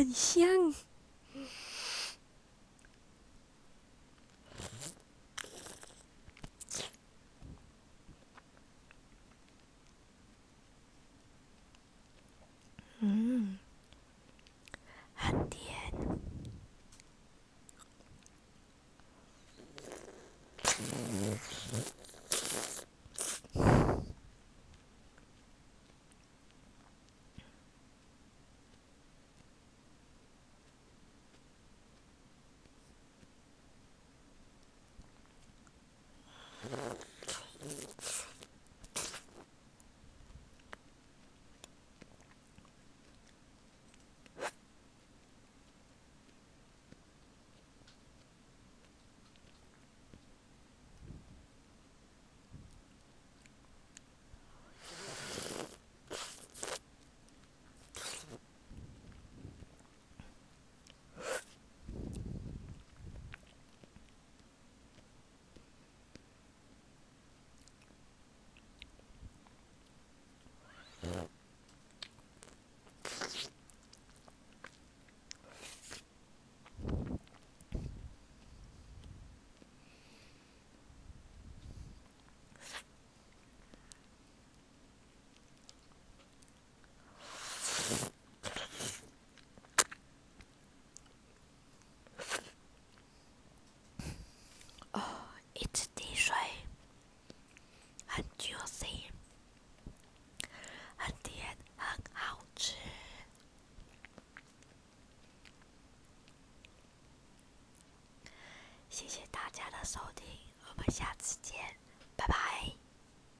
很香。嗯，很甜。一直滴水，很 juicy，很甜，很好吃。谢谢大家的收听，我们下次见，拜拜。